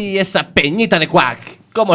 ¡Ay! Esa peñita de cuac. ¿Cómo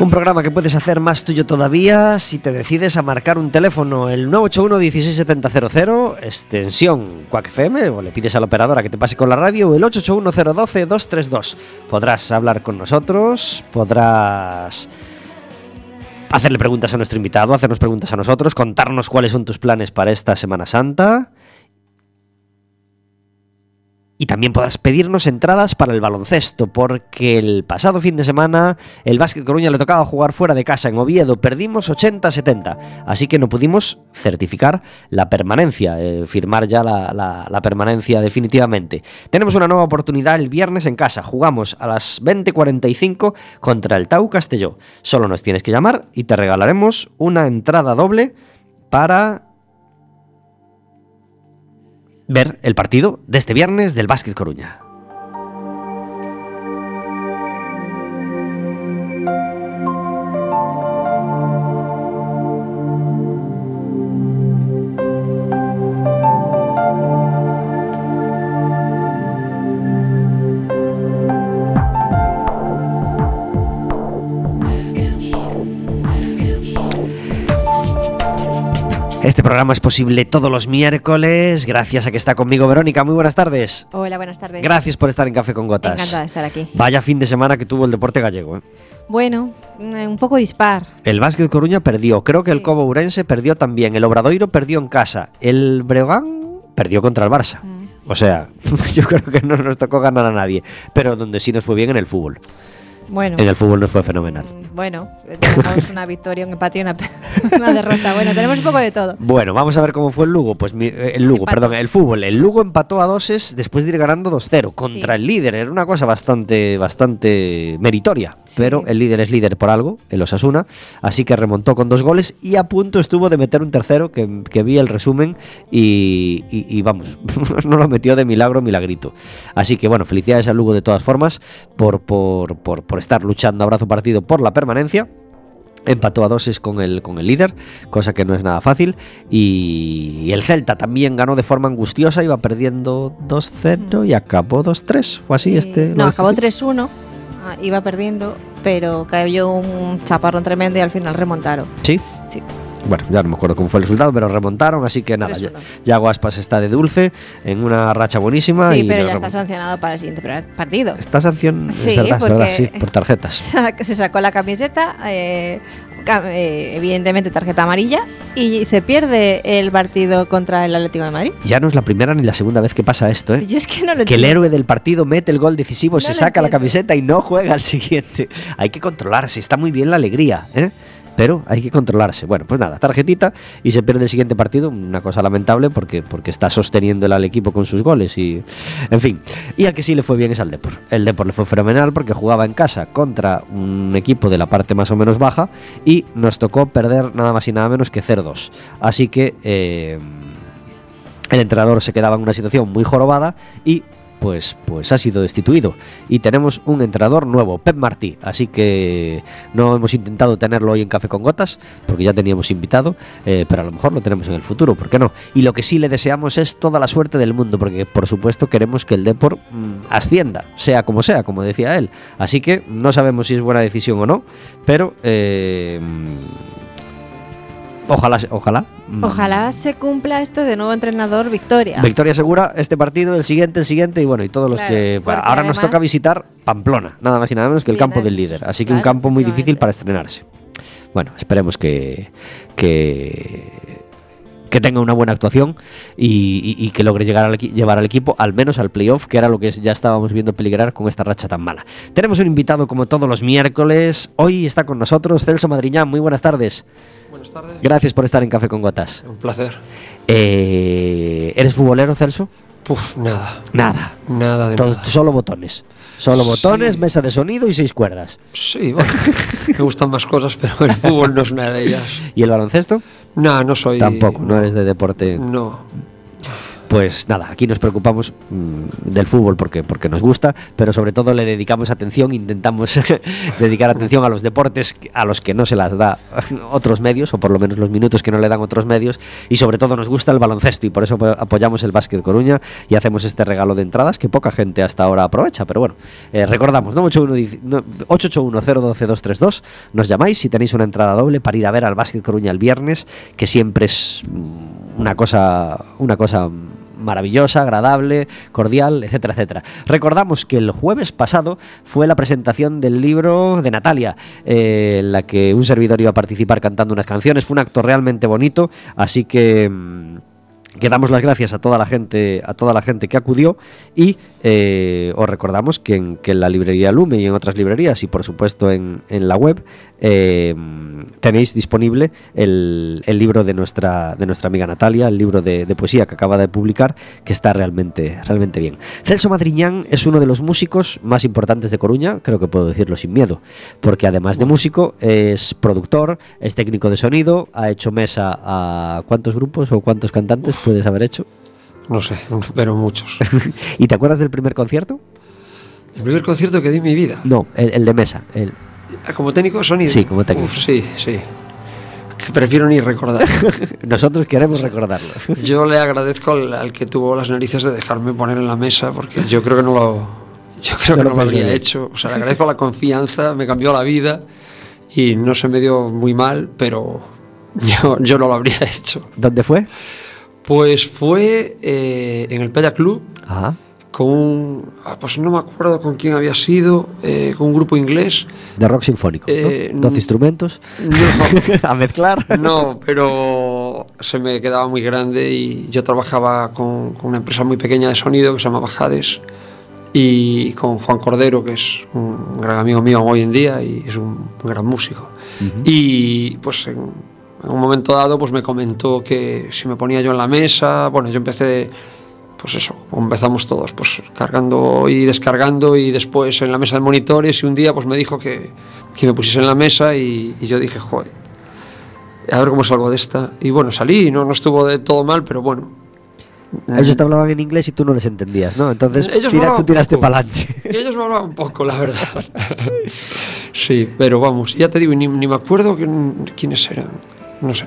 Un programa que puedes hacer más tuyo todavía si te decides a marcar un teléfono, el 981 16700, extensión Quack FM, o le pides a la operadora que te pase con la radio, el 881 012 232. Podrás hablar con nosotros, podrás hacerle preguntas a nuestro invitado, hacernos preguntas a nosotros, contarnos cuáles son tus planes para esta Semana Santa y también podrás pedirnos entradas para el baloncesto, porque el pasado fin de semana el Básquet Coruña le tocaba jugar fuera de casa en Oviedo, perdimos 80-70, así que no pudimos certificar la permanencia, eh, firmar ya la, la, permanencia definitivamente. Tenemos una nueva oportunidad el viernes en casa, jugamos a las 20.45 contra el Tau Castelló. Solo nos tienes que llamar y te regalaremos una entrada doble para ver el partido de este viernes del Básquet Coruña. Este programa es posible todos los miércoles gracias a que está conmigo Verónica. Muy buenas tardes. Hola, buenas tardes. Gracias por estar en Café con Gotas. Encantada de estar aquí. Vaya fin de semana que tuvo el deporte gallego. ¿eh? Bueno, un poco dispar. El Básquet Coruña perdió, creo que el. Cobo Urense perdió también, el Obradoiro perdió en casa, el Breogán perdió contra el Barça. Mm. O sea, yo creo que no nos tocó ganar a nadie, pero donde sí nos fue bien en el fútbol. Bueno. En el fútbol nos fue fenomenal. Bueno, tenemos una victoria, un empate y una, derrota. Bueno, tenemos un poco de todo. Bueno, vamos a ver cómo fue el Lugo. Pues mi- eh, el Lugo, perdón, el fútbol. El Lugo empató a doses después de ir ganando 2-0 contra Sí. el líder. Era una cosa bastante, bastante meritoria. Sí. Pero el líder es líder por algo, el Osasuna. Así que remontó con dos goles y a punto estuvo de meter un tercero que, que vi el resumen y, y- y vamos, no lo metió de milagro, milagrito. Así que bueno, felicidades al Lugo de todas formas por, por, por, por estar luchando a brazo partido por la permanencia. Empató a doses con el, con el líder, cosa que no es nada fácil. Y, y el Celta también ganó de forma angustiosa, iba perdiendo 2-0 y acabó 2-3. ¿Fue así este? No, de acabó este- 3-1. ah, iba perdiendo, pero cayó un chaparrón tremendo y al final remontaron. Sí. Sí. Bueno, ya no me acuerdo cómo fue el resultado, pero remontaron, así que nada, ya, 3-1. ya Guaspas está de dulce, en una racha buenísima. Sí, y pero ya está sancionado para el siguiente partido. Esta sanción Sí, es verdad, es verdad, porque- sí, por tarjetas. se sacó la camiseta, eh, eh, evidentemente tarjeta amarilla, y se pierde el partido contra el Atlético de Madrid. Ya no es la primera ni la segunda vez que pasa esto, ¿eh? Yo es que no lo Que el héroe del partido mete el gol decisivo, No se saca la camiseta y no juega al siguiente. Hay que controlarse, está muy bien la alegría, ¿eh? Pero hay que controlarse. Bueno, pues nada, tarjetita y se pierde el siguiente partido. Una cosa lamentable porque, porque está sosteniendo el al equipo con sus goles y. En fin. Y al que sí le fue bien es al Depor. El Depor le fue fenomenal porque jugaba en casa contra un equipo de la parte más o menos baja y nos tocó perder nada más y nada menos que 0-2. Así que. eh, el entrenador se quedaba en una situación muy jorobada y pues, pues ha sido destituido. Y tenemos un entrenador nuevo, Pep Martí. Así que no hemos intentado tenerlo hoy en Café con Gotas, porque ya teníamos invitado, eh, pero a lo mejor lo tenemos en el futuro, ¿por qué no? Y lo que sí le deseamos es toda la suerte del mundo, porque por supuesto queremos que el Depor mm, ascienda, sea como sea, como decía él. Así que no sabemos si es buena decisión o no, pero... eh, Ojalá, se- ojalá. mm, Ojalá se cumpla esto de nuevo entrenador Victoria. Victoria segura, este partido, el siguiente, el siguiente y bueno, y todos los que... porque ahora nos toca visitar Pamplona, nada más y nada menos que el campo del líder. Así que un campo muy difícil para estrenarse. Bueno, esperemos que... que que tenga una buena actuación y, y- y que logre llegar al llevar al equipo al menos al playoff, que era lo que ya estábamos viendo peligrar con esta racha tan mala. Tenemos un invitado como todos los miércoles. Hoy está con nosotros Celso Madriñán. Muy buenas tardes. Buenas tardes. Gracias por estar en Café con Gotas. Un placer. Eh, ¿Eres futbolero, Celso? Puf, nada. Nada. Nada de Todo- nada. solo botones. Solo Sí. botones, mesa de sonido y seis cuerdas. Sí, bueno. me gustan más cosas, pero el fútbol no es una de ellas. ¿Y el baloncesto? No, no soy. Tampoco, no eres de deporte. No. Pues nada, aquí nos preocupamos mm, del fútbol porque, porque nos gusta, pero sobre todo le dedicamos atención, intentamos dedicar atención a los deportes a los que no se las da otros medios, o por lo menos los minutos que no le dan otros medios, y sobre todo nos gusta el baloncesto y por eso apo- apoyamos el Básquet Coruña y hacemos este regalo de entradas que poca gente hasta ahora aprovecha, pero bueno, eh, recordamos, ¿no? 881 no, 881-012-232, nos llamáis si tenéis una entrada doble para ir a ver al Básquet Coruña el viernes, que siempre es mm, una cosa, una cosa maravillosa, agradable, cordial, etcétera, etcétera. Recordamos que el jueves pasado fue la presentación del libro de Natalia, eh, en la que un servidor iba a participar cantando unas canciones. Fue un acto realmente bonito, así que mm, que damos las gracias a toda la gente, a toda la gente que acudió y eh, os recordamos que en, que en la librería Lume y en otras librerías y por supuesto en, en la web eh, tenéis disponible el, el libro de nuestra, de nuestra amiga Natalia, el libro de, de poesía que acaba de publicar, que está realmente, realmente bien. Celso Madriñán es uno de los músicos más importantes de Coruña, creo que puedo decirlo sin miedo, porque además de músico es productor, es técnico de sonido, ha hecho mesa a cuántos grupos o cuántos cantantes puedes haber hecho. No sé, pero muchos. ¿Y te acuerdas del primer concierto? El primer concierto que di en mi vida. No, el, el de mesa. el- Como técnico de sonido. Sí, como técnico. Uf, sí, sí. Que prefiero ni recordar. Nosotros queremos recordarlo. Yo le agradezco al, al que tuvo las narices de dejarme poner en la mesa, porque yo creo que no lo, yo creo No que lo no lo habría hecho. O sea, le agradezco la confianza, me cambió la vida y no se me dio muy mal, pero yo, yo no lo habría hecho. ¿Dónde fue? Pues fue eh, en el Pella Club Ah, con un. ah, Pues no me acuerdo con quién había sido, eh, con un grupo inglés. De rock sinfónico, Eh, ¿no? 12 n- instrumentos No, a mezclar. no, pero se me quedaba muy grande y yo trabajaba con, con una empresa muy pequeña de sonido que se llamaba Jades y con Juan Cordero, que es un gran amigo mío hoy en día y es un gran músico. Y pues en, en un momento dado pues me comentó que si me ponía yo en la mesa, bueno, yo empecé pues eso, empezamos todos, pues cargando y descargando y después en la mesa de monitores y un día pues me dijo que, que me pusiese en la mesa y, y yo dije, joder, a ver cómo salgo de esta. Y bueno, salí, no, no estuvo de todo mal, pero bueno. Ellos te hablaban en inglés y tú no les entendías, ¿no? Entonces tira- tú tiraste para adelante. Ellos me hablaban un poco, la verdad. sí, pero vamos, ya te digo, ni, ni me acuerdo quién- quiénes eran. No sé.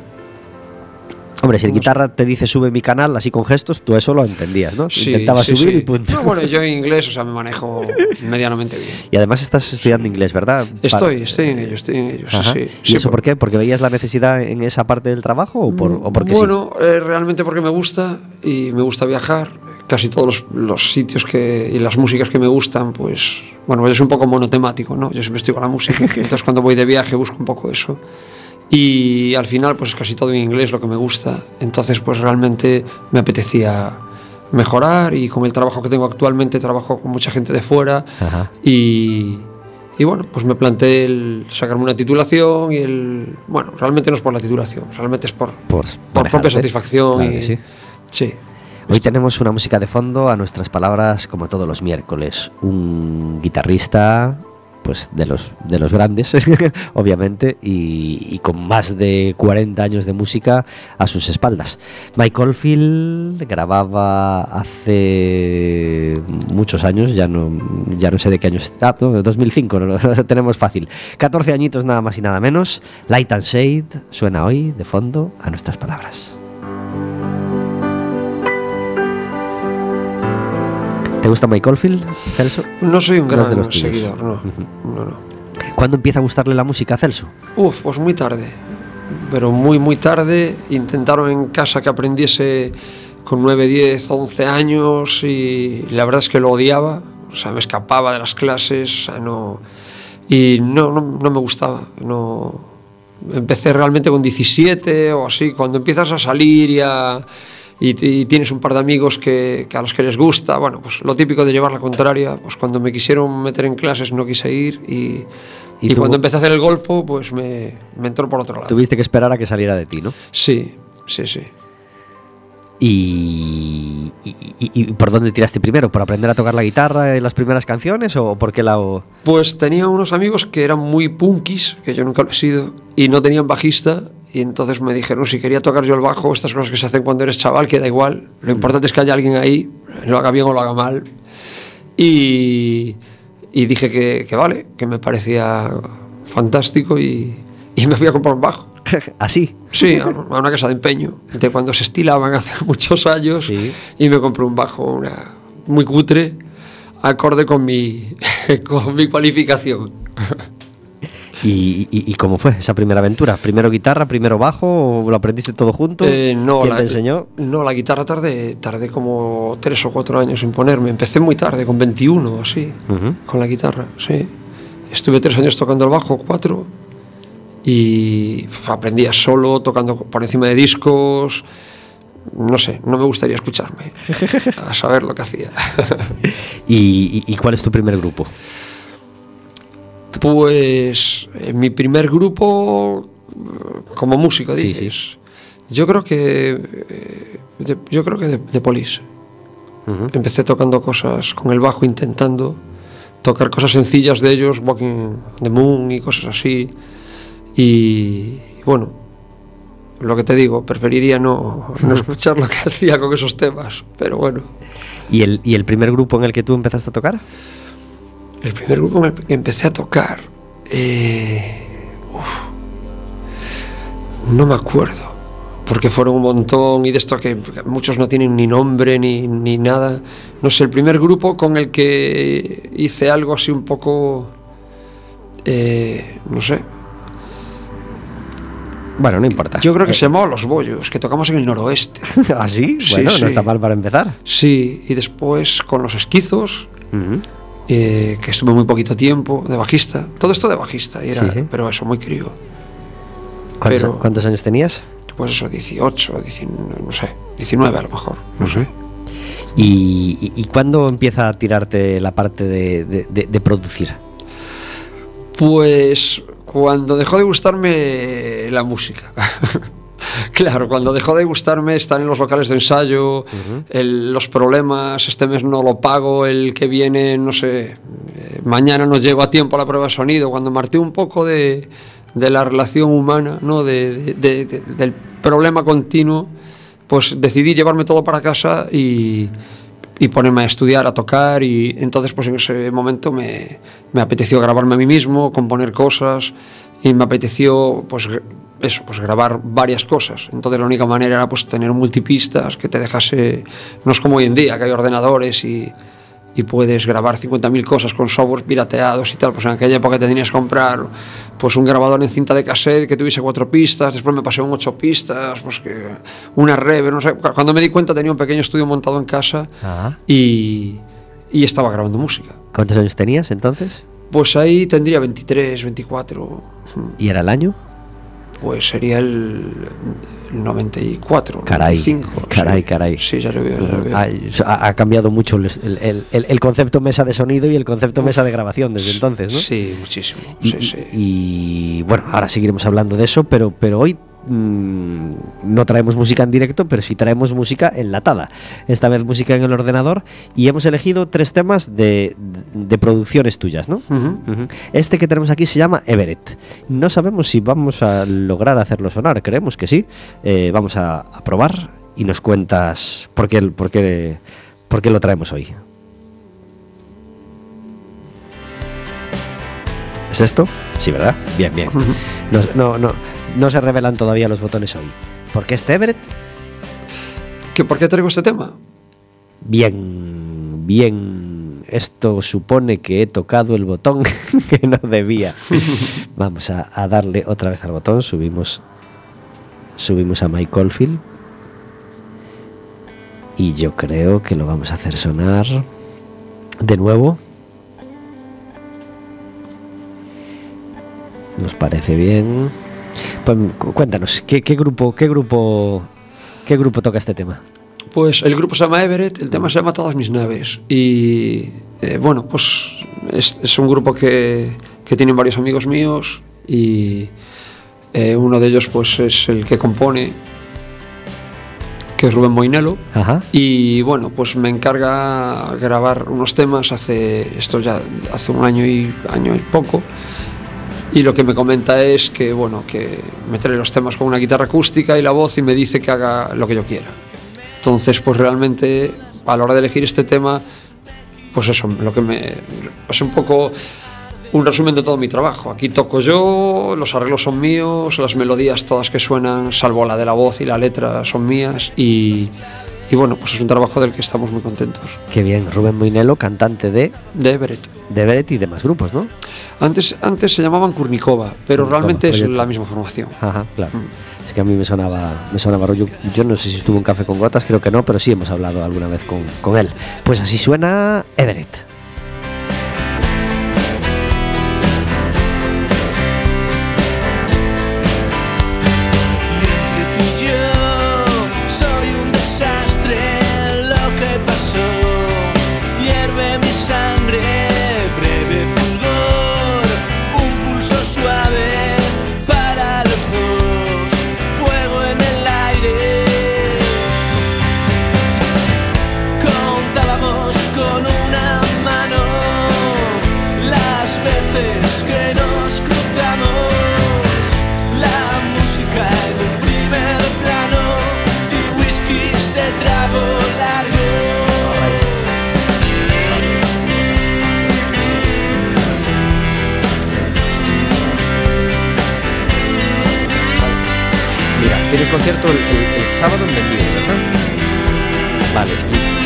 Hombre, si el guitarra te dice sube mi canal así con gestos, tú eso lo entendías, ¿no? Sí, Intentabas sí, subir sí. y punto. No, bueno, yo en inglés, o sea, me manejo medianamente bien. Y además estás estudiando inglés, ¿verdad? Estoy, Para- estoy en ello, estoy en ello, sí. ¿Y Sí, eso por qué? ¿Porque veías la necesidad en esa parte del trabajo o, por, o porque sí? bueno, eh, realmente porque me gusta y me gusta viajar. Casi todos los, los sitios que, y las músicas que me gustan, pues, bueno, yo soy un poco monotemático, ¿no? Yo siempre estoy con la música, entonces cuando voy de viaje busco un poco eso. Y al final, pues casi todo en inglés lo que me gusta. Entonces, pues realmente me apetecía mejorar y con el trabajo que tengo actualmente trabajo con mucha gente de fuera Ajá. y, y bueno, pues me planteé el sacarme una titulación y el... Bueno, realmente no es por la titulación, realmente es por, Por, por propia satisfacción. Claro y, sí. sí. Hoy tenemos una música de fondo a nuestras palabras, como todos los miércoles. Un guitarrista, pues de los, de los grandes, obviamente, y, con más de 40 años de música a sus espaldas. Mike Oldfield grababa hace muchos años, ya no, ya no sé de qué año está, no, 2005, no, lo tenemos fácil. 14 añitos nada más y nada menos. Light and Shade suena hoy de fondo a nuestras palabras. ¿Te gusta Mike Oldfield, Celso? No soy un gran seguidor, no. no, no. ¿Cuándo empieza a gustarle la música a Celso? Uf, pues muy tarde. Pero muy, muy tarde. Intentaron en casa que aprendiese con 9, 10, 11 años y la verdad es que lo odiaba. O sea, me escapaba de las clases. o sea, no, y no, no, no me gustaba. No, empecé realmente con 17 o así. Cuando empiezas a salir y, a- y, tienes un par de amigos que, que a los que les gusta, bueno, pues lo típico de llevar la contraria. Pues cuando me quisieron meter en clases no quise ir y... ¿Y Y, tú- cuando empecé a hacer el golfo, pues me, me entró por otro lado. Tuviste que esperar a que saliera de ti, ¿no? Sí, sí, sí. Y, y- y- y por dónde tiraste primero? ¿Por aprender a tocar la guitarra en las primeras canciones o por qué lado? Pues tenía unos amigos que eran muy punkis, que yo nunca lo he sido, y no tenían bajista. Y entonces me dijeron, si quería tocar yo el bajo, estas cosas que se hacen cuando eres chaval, que da igual. Lo importante es que haya alguien ahí, lo haga bien o lo haga mal. Y, y dije que, que vale, que me parecía fantástico y, y me fui a comprar un bajo. Así. Sí, a a una casa de empeño, de cuando se estilaban hace muchos años, Sí. y me compré un bajo una, muy cutre, acorde con mi, con mi cualificación. ¿Y, y- y cómo fue esa primera aventura? ¿Primero guitarra, primero bajo lo aprendiste todo junto? Eh, no, ¿Quién la, te enseñó? No, la guitarra tardé, tardé como tres o cuatro años en ponerme. Empecé muy tarde, con 21 o así, Ujú. con la guitarra, sí. Estuve tres años tocando el bajo, cuatro, y aprendía solo, tocando por encima de discos. No sé, no me gustaría escucharme, a saber lo que hacía. ¿Y, y- y cuál es tu primer grupo? Pues en mi primer grupo como músico, Sí, dices. Yo creo que eh, de- yo creo que de, de Police. Empecé tocando cosas con el bajo, intentando tocar cosas sencillas de ellos, Walking the Moon y cosas así. Y bueno, lo que te digo, preferiría no, no escuchar lo que hacía con esos temas, pero bueno. ¿Y el, ¿Y el primer grupo en el que tú empezaste a tocar? El primer grupo que empecé a tocar, eh, uf, no me acuerdo, porque fueron un montón y de esto que muchos no tienen ni nombre ni, ni nada. No sé, el primer grupo con el que hice algo así un poco, eh, no sé, Bueno, no importa. Yo creo que se llamaba Los Bollos, que tocamos en el noroeste. ¿Ah, sí? Sí, Bueno, sí. no está mal para empezar. Sí, y después con Los Esquizos. Eh, que estuve muy poquito tiempo de bajista. Todo esto de bajista, y era, Sí, sí. pero eso, muy crío. ¿Cuántos, Pero- cuántos años tenías? Pues eso, 18, 19, no sé, 19 a lo mejor, no sé. ¿Y, y, y cuándo empieza a tirarte la parte de, de- de- de producir? Pues cuando dejó de gustarme la música. claro, cuando dejó de gustarme estar en los locales de ensayo, el- los problemas, este mes no lo pago, el que viene, no sé, eh, mañana no llego a tiempo a la prueba de sonido, cuando marté un poco de, de la relación humana, ¿no? de- de- de- de- del problema continuo, pues decidí llevarme todo para casa y, y ponerme a estudiar, a tocar y entonces pues en ese momento me, me apeteció grabarme a mí mismo, componer cosas y me apeteció pues eso, pues grabar varias cosas. Entonces la única manera era pues tener multipistas que te dejase, no es como hoy en día que hay ordenadores y, y puedes grabar 50.000 cosas con software pirateados y tal, pues en aquella época te tenías que comprar pues un grabador en cinta de cassette que tuviese cuatro pistas, después me pasé a un ocho pistas, pues que una reverb, no sé, Cu- cuando me di cuenta tenía un pequeño estudio montado en casa Ah. y, y estaba grabando música. ¿Cuántos años tenías entonces? Pues ahí tendría 23, 24, ¿Y era el año? Pues sería el, el 94, Caray, 95. caray, sí. caray. Sí, ya lo veo, ya lo veo. Ha, ha cambiado mucho el, el- el- el concepto mesa de sonido y el concepto mesa de grabación desde entonces, ¿no? Sí, muchísimo. Y, sí, sí. y, bueno, ahora seguiremos hablando de eso, pero, pero hoy mm, no traemos música en directo, pero sí traemos música enlatada. Esta vez música en el ordenador y hemos elegido tres temas de, de producciones tuyas, ¿no? Este que tenemos aquí se llama Everett. No sabemos si vamos a lograr hacerlo sonar, creemos que sí. Eh, vamos a, a probar y nos cuentas por qué, por qué, por qué lo traemos hoy. ¿Es esto? Sí, ¿verdad? Bien, bien. No, no, no, no se revelan todavía los botones hoy. ¿Por qué este Everett? ¿Que ¿Por qué traigo este tema? Bien, bien. Esto supone que he tocado el botón que no debía. Vamos a, a darle otra vez al botón. Subimos, subimos a Mike Oldfield. Y yo creo que lo vamos a hacer sonar de nuevo. Nos parece bien. Pues, cu- cuéntanos, ¿qué, qué grupo, qué grupo, qué grupo toca este tema? Pues el grupo se llama Everett, el tema se llama Todas mis naves. Y eh, bueno, pues es, es un grupo que, que tienen varios amigos míos y eh, uno de ellos pues es el que compone, que es Rubén Moinelo. Ajá. Y bueno, pues me encarga grabar unos temas hace esto ya hace un año y año y poco. Y lo que me comenta es que bueno, que me trae los temas con una guitarra acústica y la voz y me dice que haga lo que yo quiera. Entonces, pues realmente a la hora de elegir este tema, pues eso, lo que es un poco un resumen de todo mi trabajo. Aquí toco yo, los arreglos son míos, las melodías todas que suenan, salvo la de la voz y la letra, son mías y, y bueno, pues es un trabajo del que estamos muy contentos. Qué bien, Rubén Moinelo, cantante de, De Everett. de Beret y demás grupos, ¿no? Antes, antes se llamaban Kurnikova, pero Kurnikova, realmente es proyecto. la misma formación. Ajá, claro. Mm. Es que a mí me sonaba, me sonaba rollo. Yo no sé si estuvo en Café con Gotas, creo que no, pero sí hemos hablado alguna vez con, con él. Pues así suena Everett. sábado en Berlín, ¿verdad? Vale.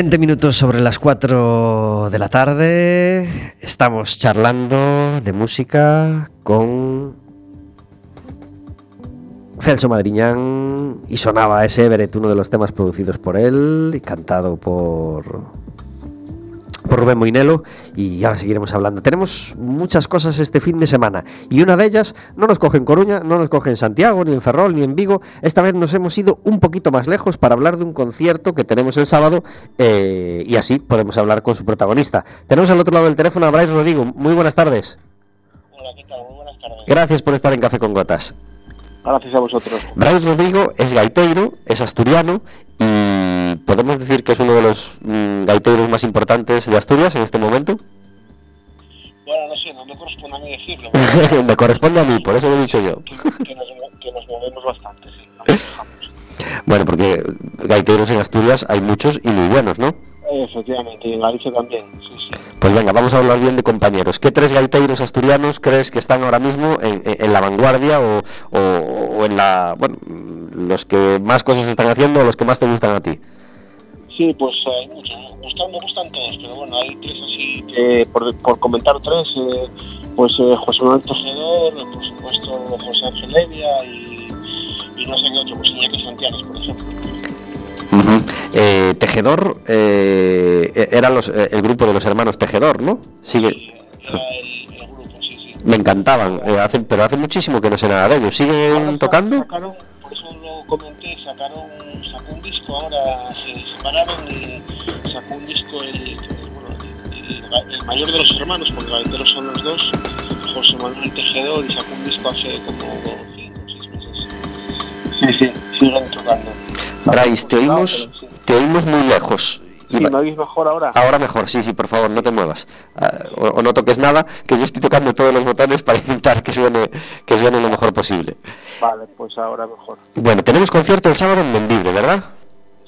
20 minutos sobre las 4 de la tarde. Estamos charlando de música con Celso Madriñán y sonaba ese Everett, uno de los temas producidos por él y cantado por por Rubén Moinelo y ahora seguiremos hablando. Tenemos muchas cosas este fin de semana y una de ellas no nos coge en Coruña, no nos coge en Santiago, ni en Ferrol, ni en Vigo. Esta vez nos hemos ido un poquito más lejos para hablar de un concierto que tenemos el sábado eh, y así podemos hablar con su protagonista. Tenemos al otro lado del teléfono a Bryce Rodrigo. Muy buenas tardes. Hola, ¿qué tal? Muy buenas tardes. Gracias por estar en Café con Gotas. Gracias a vosotros. Bryce Rodrigo es gaiteiro, es asturiano y podemos decir que es uno de los mm, gaiteiros más importantes de Asturias en este momento. Bueno, no sé, no me corresponde a mí decirlo. Me corresponde a mí, por eso lo he dicho yo. que, que nos, que nos movemos bastante, sí. nos. Bueno, porque gaiteros en Asturias hay muchos y muy buenos, ¿no? Efectivamente, y en Galicia también, sí, sí. Pues venga, vamos a hablar bien de compañeros. ¿Qué tres gaiteiros asturianos crees que están ahora mismo en, la vanguardia o, en la... bueno, los que más cosas están haciendo o los que más te gustan a ti? Sí, pues hay muchos. Me gustan, me gustan todos, pero bueno, hay tres así que, por, comentar tres, eh, pues eh, José Manuel Tejedor, por supuesto José Ángel Levia y, y no sé qué otro, pues Iñaki Santiago, por ejemplo. Ujú. Eh, Tejedor eh, eran los, eh, el grupo de los hermanos Tejedor, ¿no? Sigue... Y era el, el grupo, sí, sí. Me encantaban, eh, hace- pero hace muchísimo que no sé nada de ellos. ¿Siguen Ahora tocando? Sacaron, por eso lo comenté, sacaron, sacó un disco ahora, se separaron y sacó un disco el, el- bueno, el- el mayor de los hermanos, porque gaiteros son los dos, José Manuel Tejedor, y sacó un disco hace como 5 o 6 meses. Sí, sí, siguen tocando. Bryce, te oímos, te oímos muy lejos. Sí, ¿me oís mejor ahora? Ahora mejor, sí, sí, por favor, no te muevas. Ah, o, o no toques nada, que yo estoy tocando todos los botones para intentar que suene, que suene lo mejor posible. Vale, pues ahora mejor. Bueno, tenemos concierto el sábado en Mendibre, ¿verdad?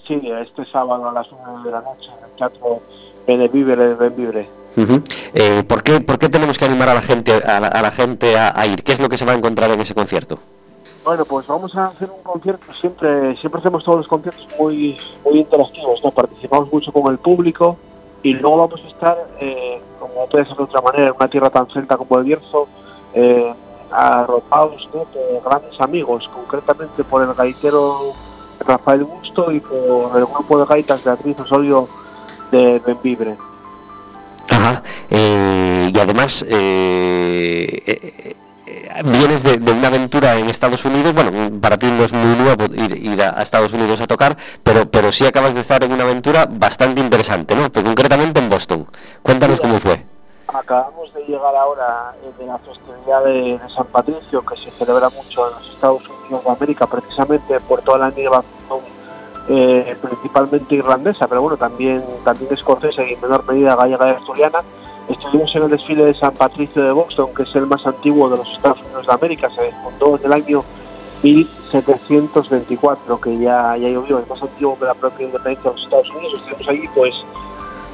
Sí, este sábado a las 9 de la noche en el Teatro Benevibre de Benvibre. Ujú. Eh, ¿por, qué, ¿Por qué tenemos que animar a la gente, a la, a la gente a, a ir? ¿Qué es lo que se va a encontrar en ese concierto? Bueno, pues vamos a hacer un concierto. Siempre, siempre hacemos todos los conciertos muy, muy interactivos, ¿no? Participamos mucho con el público y luego vamos a estar, eh, como puede ser de otra manera, en una tierra tan celta como el Bierzo, eh, arropados por grandes amigos, concretamente por el gaitero Rafael Busto y por el grupo de gaitas Beatriz Osorio de Benvibre. Ajá. Eh, y además, eh, eh, vienes de, de una aventura en Estados Unidos. Bueno, para ti no es muy nuevo ir, ir a, a Estados Unidos a tocar, pero, pero sí acabas de estar en una aventura bastante interesante, ¿no? Pero concretamente en Boston. Cuéntanos cómo fue. Acabamos de llegar ahora eh, de la festividad de, de San Patricio, que se celebra mucho en los Estados Unidos de América, precisamente por toda la eh, principalmente irlandesa, pero bueno, también, también escocesa y en menor medida gallega y asturiana. Estuvimos en el desfile de San Patricio de Boston, que es el más antiguo de los Estados Unidos de América, se fundó en el año 1724, que ya, ya llovió, es más antiguo que la propia independencia de los Estados Unidos. Estuvimos allí pues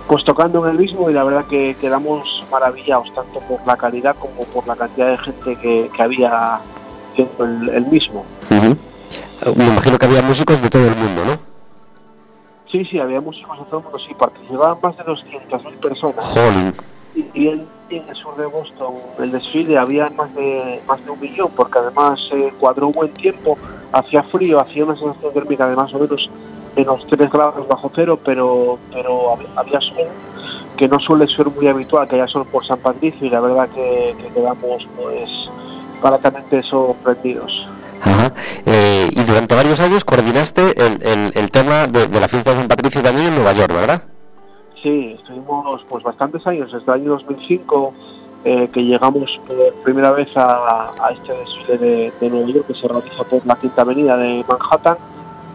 pues tocando en el mismo y la verdad que quedamos maravillados tanto por la calidad como por la cantidad de gente que, que había viendo el, el mismo. Me imagino que había músicos de todo el mundo, ¿no? Sí, sí, había músicos de todo el mundo, sí, participaban más de 200.000 personas Jolín. Y, y en, el sur de Boston el desfile había más de más de un millón porque además se cuadró un buen tiempo, hacía frío, hacía una sensación térmica de más o menos menos 3 grados bajo cero, pero, pero hab- había sol, que no suele ser muy habitual que haya sol por San Patricio y la verdad que, que quedamos pues gratamente sorprendidos. Ajá. Eh, y durante varios años coordinaste el, el- el tema de, de la fiesta de San Patricio también en Nueva York, ¿verdad? Sí, estuvimos pues bastantes años, desde el año 2005 eh, que llegamos por primera vez a, a este desfile de, de Nueva York que se realiza por la Quinta Avenida de Manhattan,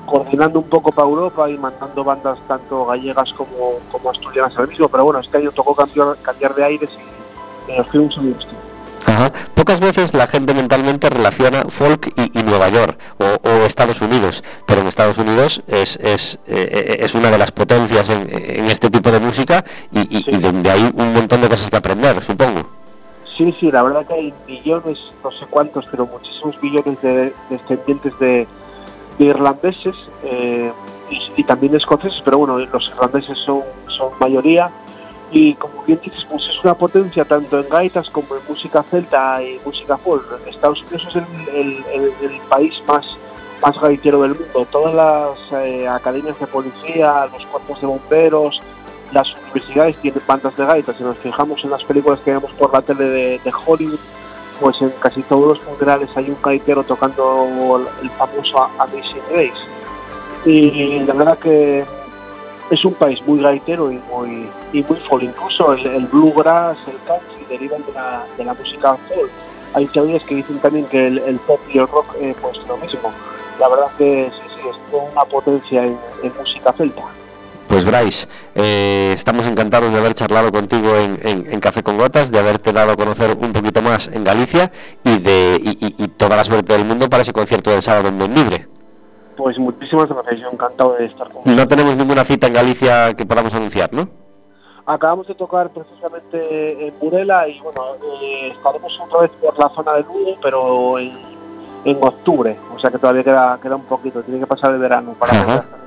coordinando un poco para Europa y mandando bandas tanto gallegas como, como asturianas al mismo, pero bueno, este año tocó cambiar, cambiar de aires y, nos fuimos a Boston. Ajá. Pocas veces la gente mentalmente relaciona folk y, y Nueva York o, o Estados Unidos, pero en Estados Unidos es, es, eh, es una de las potencias en, en este tipo de música y, y, y donde hay un montón de cosas que aprender, supongo. Sí, sí, la verdad que hay millones, no sé cuántos, pero muchísimos millones de descendientes de, de irlandeses eh, y, y también escoceses, pero bueno, los irlandeses son, son mayoría. Y como bien dices, pues es una potencia tanto en gaitas como en música celta y música folk. Estados Unidos es el, país más, más gaitero del mundo. Todas las eh, academias de policía, los cuerpos de bomberos, las universidades tienen bandas de gaitas. Si nos fijamos en las películas que vemos por la tele de, de Hollywood, pues en casi todos los funerales hay un gaitero tocando el famoso Amazing Grace. Y la verdad que es un país muy gaitero y muy, y muy folk. Incluso el, el bluegrass, el country derivan de la, de la música folk. Hay teorías que dicen también que el, el pop y el rock, eh, pues lo mismo. La verdad que sí, sí, es toda una potencia en, en música celta. Pues Bryce, eh, estamos encantados de haber charlado contigo en, en- en Café con Gotas, de haberte dado a conocer un poquito más en Galicia y de y, y- y toda la suerte del mundo para ese concierto del sábado en Benvibre. Pues muchísimas gracias, yo encantado de estar con No tenemos ninguna cita en Galicia que podamos anunciar, ¿no? Acabamos de tocar precisamente en Burela y bueno, eh, estaremos otra vez por la zona de Lugo, pero en, en octubre, o sea que todavía queda, queda un poquito, tiene que pasar el verano para Ajá. poder.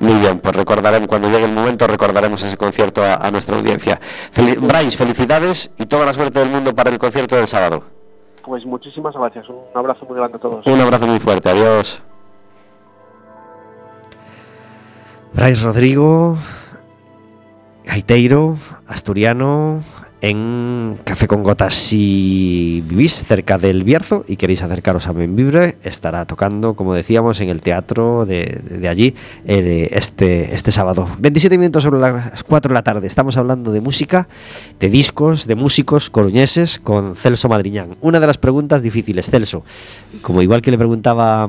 Muy bien, pues recordaremos, cuando llegue el momento, recordaremos ese concierto a, a nuestra audiencia. Fel- Bryce, felicidades y toda la suerte del mundo para el concierto del sábado. Pues muchísimas gracias, un abrazo muy grande a todos. Un abrazo muy fuerte, adiós. Bryce Rodrigo, gaiteiro, asturiano, en Café con Gotas. Si vivís cerca del Bierzo y queréis acercaros a Benvibre, estará tocando, como decíamos, en el teatro de, allí eh, este, este sábado. 27 minutos sobre las 4 de la tarde. Estamos hablando de música, de discos, de músicos coruñeses con Celso Madriñán. Una de las preguntas difíciles, Celso, como igual que le preguntaba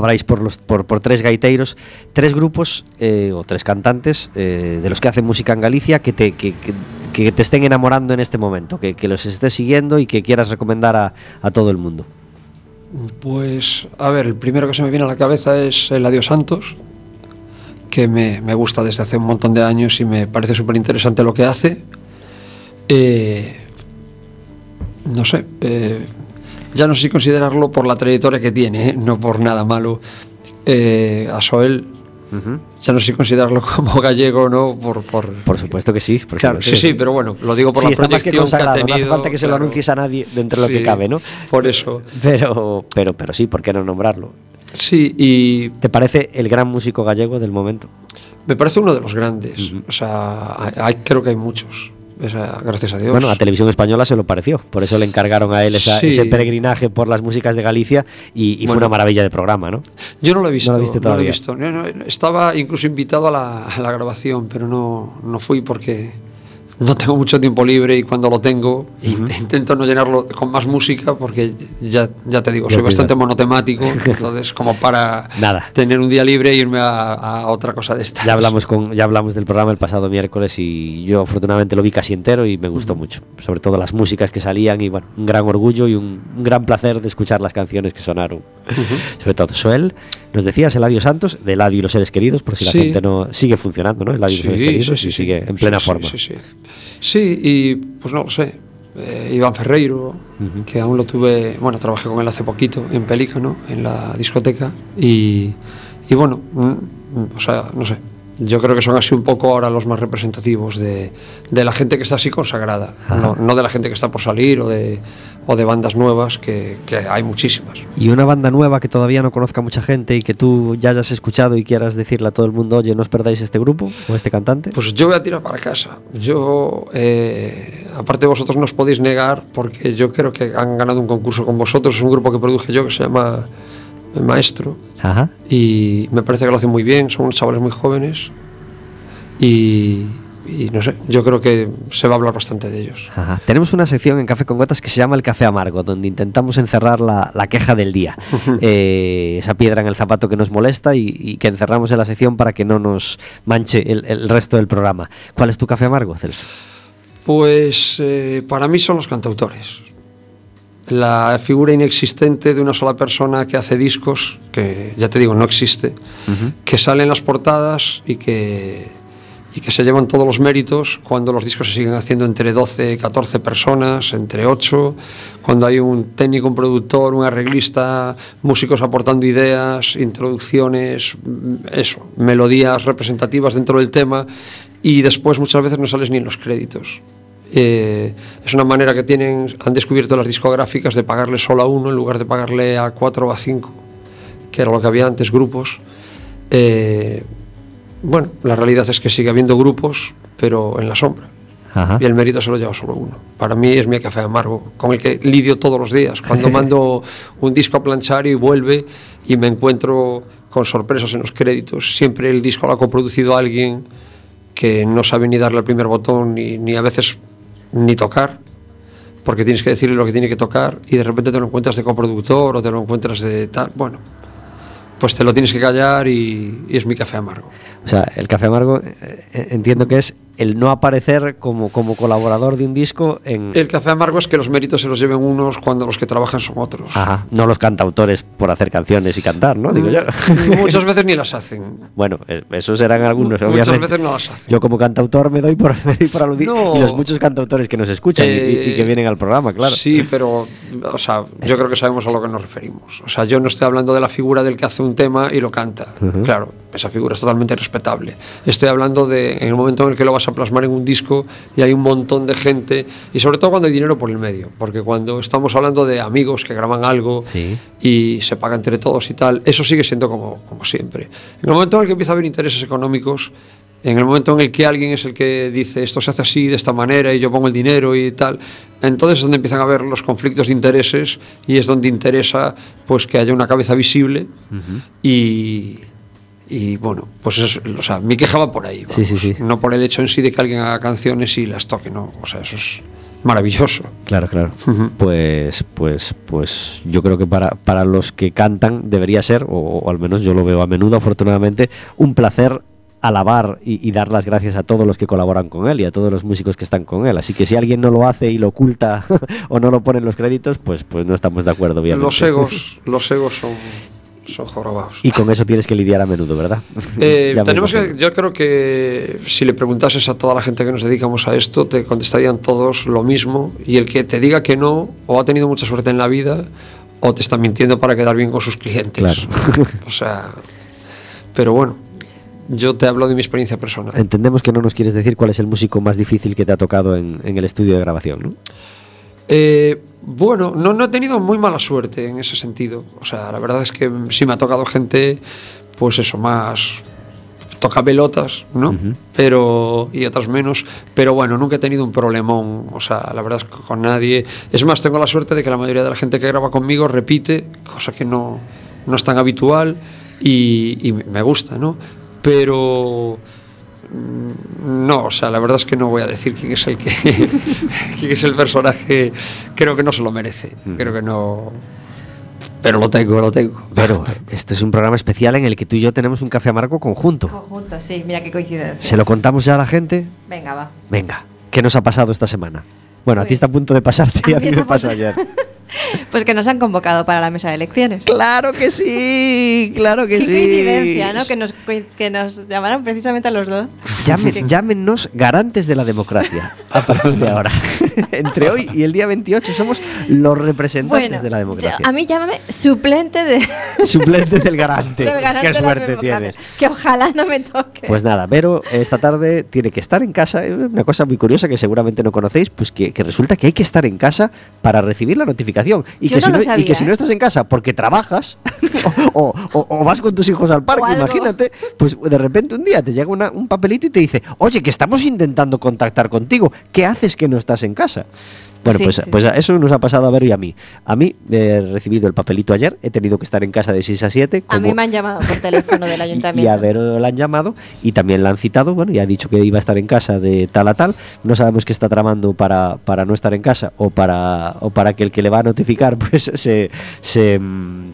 Bryce por, los, por, tres gaiteiros, tres grupos eh, o tres cantantes eh, de los que hacen música en Galicia que te, que, te estén enamorando en este momento, que, que los estés siguiendo y que quieras recomendar a, a todo el mundo. Pues, a ver, el primero que se me viene a la cabeza es el Adiós Santos, que me, me gusta desde hace un montón de años y me parece súper interesante lo que hace. Eh, no sé, ya no sé si considerarlo por la trayectoria que tiene, ¿eh? no por nada malo. Eh, a Soel, Ujú. ya no sé si considerarlo como gallego o no, por, por, Por supuesto que sí. porque Claro, sí, sí, pero bueno, lo digo por Sí, la más que proyección que, ha tenido. no hace falta que se lo claro. anuncies a nadie dentro de lo que Sí, cabe, ¿no? Por eso. Pero, pero, pero sí, ¿por qué no nombrarlo? Sí, y ¿Te parece el gran músico gallego del momento? Me parece uno de los grandes. Ujú. O sea, hay, hay- creo que hay muchos. Gracias a Dios. Bueno, a Televisión Española se lo pareció, por eso le encargaron a él esa- Sí. ese peregrinaje por las músicas de Galicia y, y fue una maravilla de programa, ¿no? Yo no lo he visto. No lo viste he visto. No, no, estaba incluso invitado a la, a la grabación, pero no, no fui porque no tengo mucho tiempo libre y cuando lo tengo int- intento no llenarlo con más música porque ya, ya te digo, soy bastante monotemático, entonces como para Nada. tener un día libre e irme a, a otra cosa de estas. Ya hablamos con ya hablamos del programa el pasado miércoles y yo afortunadamente lo vi casi entero y me gustó mucho, sobre todo las músicas que salían y bueno, un gran orgullo y un, un gran placer de escuchar las canciones que sonaron. Sobre todo Soel, nos decías Eladio Santos, de Eladio y los seres queridos, por si la Sí. gente no sigue funcionando, ¿no? Eladio y los seres queridos y sigue en plena Sí, forma. Sí, y pues no lo sé. eh, Iván Ferreiro, Ujú. que aún lo tuve, bueno, trabajé con él hace poquito en Pelícano, en la discoteca, y, y bueno, mm, mm, o sea, no sé. Yo creo que son así un poco ahora los más representativos de, de la gente que está así consagrada, no, no de la gente que está por salir o de, o de bandas nuevas, que, que hay muchísimas. Y una banda nueva que todavía no conozca mucha gente y que tú ya hayas escuchado y quieras decirle a todo el mundo, oye, no os perdáis este grupo o este cantante. Pues yo voy a tirar para casa. Yo, eh, aparte vosotros no os podéis negar, porque yo creo que han ganado un concurso con vosotros. Es un grupo que produje yo que se llama El Maestro. Ajá. Y me parece que lo hacen muy bien, son unos chavales muy jóvenes. Y, y no sé, yo creo que se va a hablar bastante de ellos. Ajá. Tenemos una sección en Café con Gotas que se llama El Café Amargo, donde intentamos encerrar la, la queja del día. Eh, esa piedra en el zapato que nos molesta y, y que encerramos en la sección para que no nos manche el, el resto del programa. ¿Cuál es tu café amargo, Celso? Pues eh, para mí son los cantautores. La figura inexistente de una sola persona que hace discos, que ya te digo, no existe, que sale en las portadas y que, y que se llevan todos los méritos cuando los discos se siguen haciendo entre 12, 14 personas, entre 8, cuando hay un técnico, un productor, un arreglista, músicos aportando ideas, introducciones, mm, eso, melodías representativas dentro del tema y después muchas veces no sales ni en los créditos. Eh, es una manera que tienen, han descubierto las discográficas de pagarle solo a uno en lugar de pagarle a cuatro o a cinco, que era lo que había antes, grupos. Eh, bueno, la realidad es que sigue habiendo grupos, pero en la sombra. Ajá. Y el mérito se lo lleva solo uno. Para mí es mi café amargo, con el que lidio todos los días. Cuando mando un disco a planchar y vuelve y me encuentro con sorpresas en los créditos. Siempre el disco lo ha coproducido alguien que no sabe ni darle al primer botón ni, ni a veces ni tocar, porque tienes que decirle lo que tiene que tocar y de repente te lo encuentras de coproductor o te lo encuentras de tal. Bueno, pues te lo tienes que callar y, y es mi café amargo. O sea, el café amargo eh, eh, entiendo que es el no aparecer como, como colaborador de un disco en... El café amargo es que los méritos se los lleven unos cuando los que trabajan son otros. Ajá, no los cantautores por hacer canciones y cantar, ¿no? Digo yo. Muchas veces ni las hacen. Bueno, eh, esos serán algunos, Muchas obviamente. veces no las hacen. Yo como cantautor me doy por, me doy por aludido. No. Y los muchos cantautores que nos escuchan y- y, y Eh, que vienen al programa, claro. Sí, pero o sea, yo creo que sabemos a lo que nos referimos. O sea, yo no estoy hablando de la figura del que hace un tema y lo canta. Claro, esa figura es totalmente respetable. Estoy hablando de en el momento en el que lo vas a plasmar en un disco y hay un montón de gente y sobre todo cuando hay dinero por el medio, porque cuando estamos hablando de amigos que graban algo Sí. y se paga entre todos y tal, eso sigue siendo como, como siempre. En el momento en el que empieza a haber intereses económicos, en el momento en el que alguien es el que dice esto se hace así, de esta manera, y yo pongo el dinero y tal, entonces es donde empiezan a haber los conflictos de intereses y es donde interesa pues que haya una cabeza visible y, y bueno, pues eso es, o sea, mi queja va por ahí, Sí, sí, sí. no por el hecho en sí de que alguien haga canciones y las toque, no, o sea, eso es maravilloso. Claro, claro. Pues, pues, pues yo creo que para, para los que cantan debería ser, o, o al menos yo lo veo a menudo, afortunadamente, un placer alabar y, y dar las gracias a todos los que colaboran con él y a todos los músicos que están con él. Así que si alguien no lo hace y lo oculta o no lo pone en los créditos, pues, pues no estamos de acuerdo, obviamente. Los egos, los egos son, son jorobados. Y con eso tienes que lidiar a menudo, ¿verdad? Eh, tenemos que, yo creo que si le preguntases a toda la gente que nos dedicamos a esto, te contestarían todos lo mismo. Y el que te diga que no, o ha tenido mucha suerte en la vida, o te está mintiendo para quedar bien con sus clientes. Claro. O sea, pero bueno, yo te hablo de mi experiencia personal. Entendemos que no nos quieres decir cuál es el músico más difícil que te ha tocado en, en el estudio de grabación, ¿no? Eh, bueno, no, no he tenido muy mala suerte en ese sentido. O sea, la verdad es que sí me ha tocado gente, pues eso, más toca pelotas, ¿no? Pero y otras menos, pero bueno, nunca he tenido un problemón, o sea, la verdad es que con nadie. Es más, tengo la suerte de que la mayoría de la gente que graba conmigo repite, cosa que no, no es tan habitual y, y me gusta, ¿no? Pero no, o sea, la verdad es que no voy a decir quién es el que quién es el personaje, creo que no se lo merece, creo que no pero lo tengo, lo tengo. Pero este es un programa especial en el que tú y yo tenemos un café amargo conjunto. Conjunto, sí, mira qué coincidencia. ¿Se lo contamos ya a la gente? Venga, va. Venga, ¿qué nos ha pasado esta semana? Bueno, a ti Pues, está a punto de pasarte y a a mí me pasó ayer. Pues que nos han convocado para la mesa de elecciones. ¡Claro que sí! ¡Claro que Qué sí! coincidencia, ¿no? Que nos, que nos llamaron precisamente a los dos. Llamen- llámenos garantes de la democracia a partir de ahora. Entre hoy y el día 28 somos los representantes Bueno, de la democracia. yo- a mí llámame suplente de, Suplentes del garante. del garante ¡Qué suerte tienes! Que ojalá no me toque. Pues nada, Vero esta tarde tiene que estar en casa. eh, Una cosa muy curiosa que seguramente no conocéis, pues que, que resulta que hay que estar en casa para recibir la notificación. Y, Yo que, no si lo y sabía, que si no ¿eh? estás en casa porque trabajas o, o- o vas con tus hijos al parque, imagínate, pues de repente un día te llega una- un papelito y te dice, oye, que estamos intentando contactar contigo, ¿qué haces que no estás en casa? Bueno, Sí, pues, sí. pues eso nos ha pasado a Vero y a mí. A mí he recibido el papelito ayer, he tenido que estar en casa de 6 a 7. a mí me han llamado por teléfono del ayuntamiento. Y a Vero la han llamado y también la han citado, bueno, y ha dicho que iba a estar en casa de tal a tal. No sabemos qué está tramando para, para no estar en casa o para, o para que el que le va a notificar pues se, se, mm,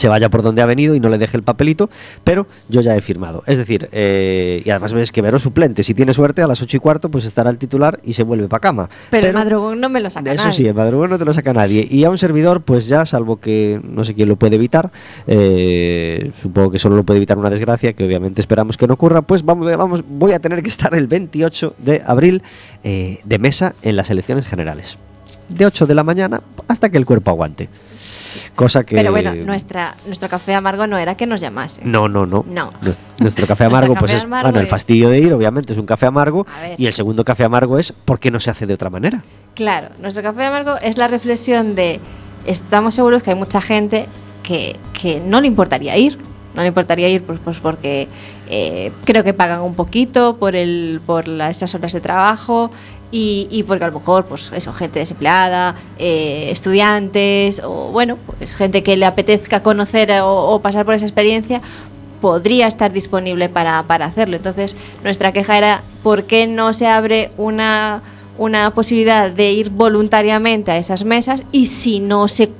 se vaya por donde ha venido y no le deje el papelito, pero yo ya he firmado. Es decir, eh, y además ves que Vero es suplente, si tiene suerte a las 8 y cuarto pues estará el titular y se vuelve para cama. pero, el madrugón no me lo saca Eso nadie. sí, el madrugón no te lo saca nadie. Y a un servidor, pues ya, salvo que no sé quién lo puede evitar, eh, supongo que solo lo puede evitar una desgracia, que obviamente esperamos que no ocurra, pues vamos, vamos voy a tener que estar el 28 de abril eh, de mesa en las elecciones generales. De 8 de la mañana hasta que el cuerpo aguante. Cosa que... Pero bueno, nuestra, nuestro café amargo no era que nos llamase. No, no, no. No. Nues- Nuestro café Nuestro amargo, café pues es. amargo bueno, el fastidio de ir, obviamente, es un café amargo. Y el segundo café amargo es ¿por qué no se hace de otra manera? Claro, nuestro café amargo es la reflexión de estamos seguros que hay mucha gente que, que no le importaría ir. No le importaría ir pues, pues porque eh, creo que pagan un poquito por, el, por la- esas horas de trabajo y, porque a lo mejor, pues eso, gente desempleada, eh, estudiantes o bueno, pues gente que le apetezca conocer o, o pasar por esa experiencia podría estar disponible para, para hacerlo. Entonces, nuestra queja era ¿por qué no se abre una, una posibilidad de ir voluntariamente a esas mesas? Y si no se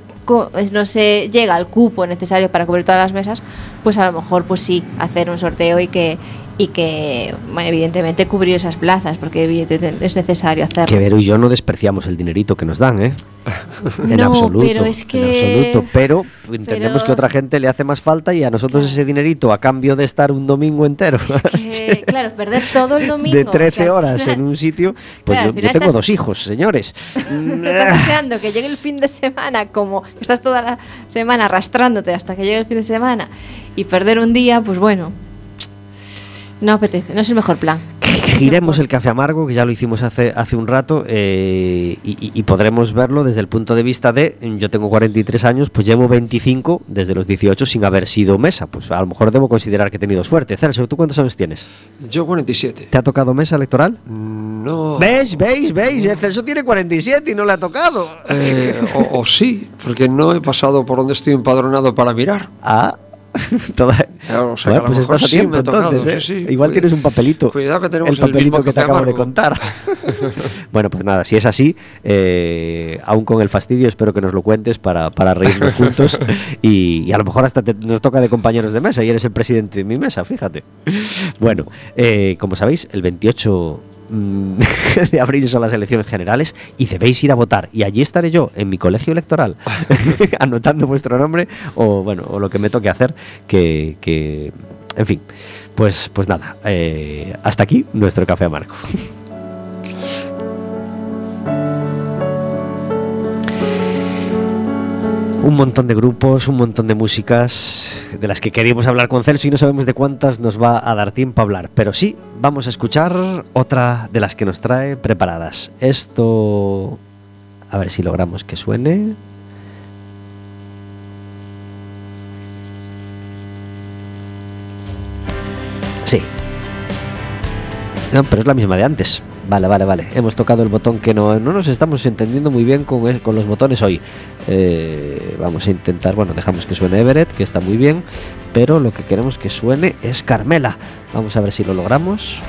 no se llega al cupo necesario para cubrir todas las mesas, pues a lo mejor pues sí, hacer un sorteo y que y que evidentemente cubrir esas plazas, porque evidentemente es necesario hacerlo. Que Vero y yo no despreciamos el dinerito que nos dan, ¿eh? En No, absoluto. pero es que- En absoluto. Pero entendemos pero- que a otra gente le hace más falta y a nosotros ese dinerito a cambio de estar un domingo entero. Es que, claro, perder todo el domingo. De que 13 al horas en un sitio, pues Claro, yo, tengo estás- dos hijos, señores. Estás deseando que llegue el fin de semana, como estás toda la semana arrastrándote hasta que llegue el fin de semana y perder un día, pues bueno, no apetece, no es el mejor plan. Giremos el café amargo, que ya lo hicimos hace, hace un rato, eh, y, y- podremos verlo desde el punto de vista de, yo tengo 43 años, pues llevo 25 desde los 18 sin haber sido mesa. Pues a lo mejor debo considerar que he tenido suerte. Celso, ¿tú cuántos años tienes? Yo 47. ¿Te ha tocado mesa electoral? No. ¿Veis? ¿Veis? ¿Veis? El Celso tiene 47 y no le ha tocado. Eh, o, o sí, porque no he pasado por donde estoy empadronado para mirar. Ah, toda- Claro, o sea, Bueno, que a lo pues estás a tiempo tocado, entonces, ¿eh? sí. Igual Cuida- tienes un papelito. Cuidado que tenemos el papelito que te acabo de contar. bueno, pues nada, si es así, eh, aún con el fastidio, espero que nos lo cuentes para, para reírnos juntos. Y, y a lo mejor hasta te- nos toca de compañeros de mesa y eres el presidente de mi mesa, fíjate. Bueno, eh, como sabéis, el 28 mm, de abril son las elecciones generales y debéis ir a votar. Y allí estaré yo, en mi colegio electoral, anotando vuestro nombre o, bueno, o lo que me toque hacer, que, que- en fin, pues, pues nada, eh, hasta aquí nuestro café amargo. Un montón de grupos, un montón de músicas de las que queríamos hablar con Celso y no sabemos de cuántas nos va a dar tiempo a hablar. Pero sí, vamos a escuchar otra de las que nos trae preparadas. Esto... A ver si logramos que suene. Sí. No, pero es la misma de antes. Vale, vale, vale. Hemos tocado el botón que no, no nos estamos entendiendo muy bien con, con los botones hoy. Eh, vamos a intentar, bueno, dejamos que suene Everett, que está muy bien, pero lo que queremos que suene es Carmela. Vamos a ver si lo logramos.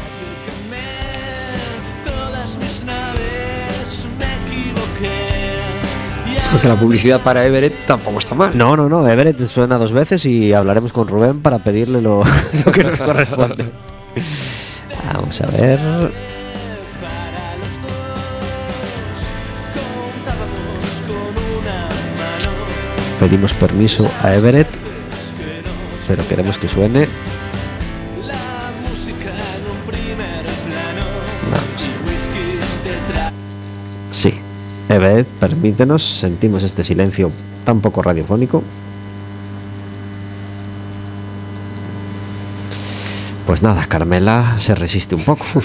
Porque la publicidad para Everett tampoco está mal. No, no, no, Everett suena dos veces y hablaremos con Rubén para pedirle lo, lo que nos corresponde. Vamos a ver. Pedimos permiso a Everett, pero queremos que suene. Vamos. Sí, Everett, permítenos, sentimos este silencio tan poco radiofónico. Pues nada, Carmela se resiste un poco.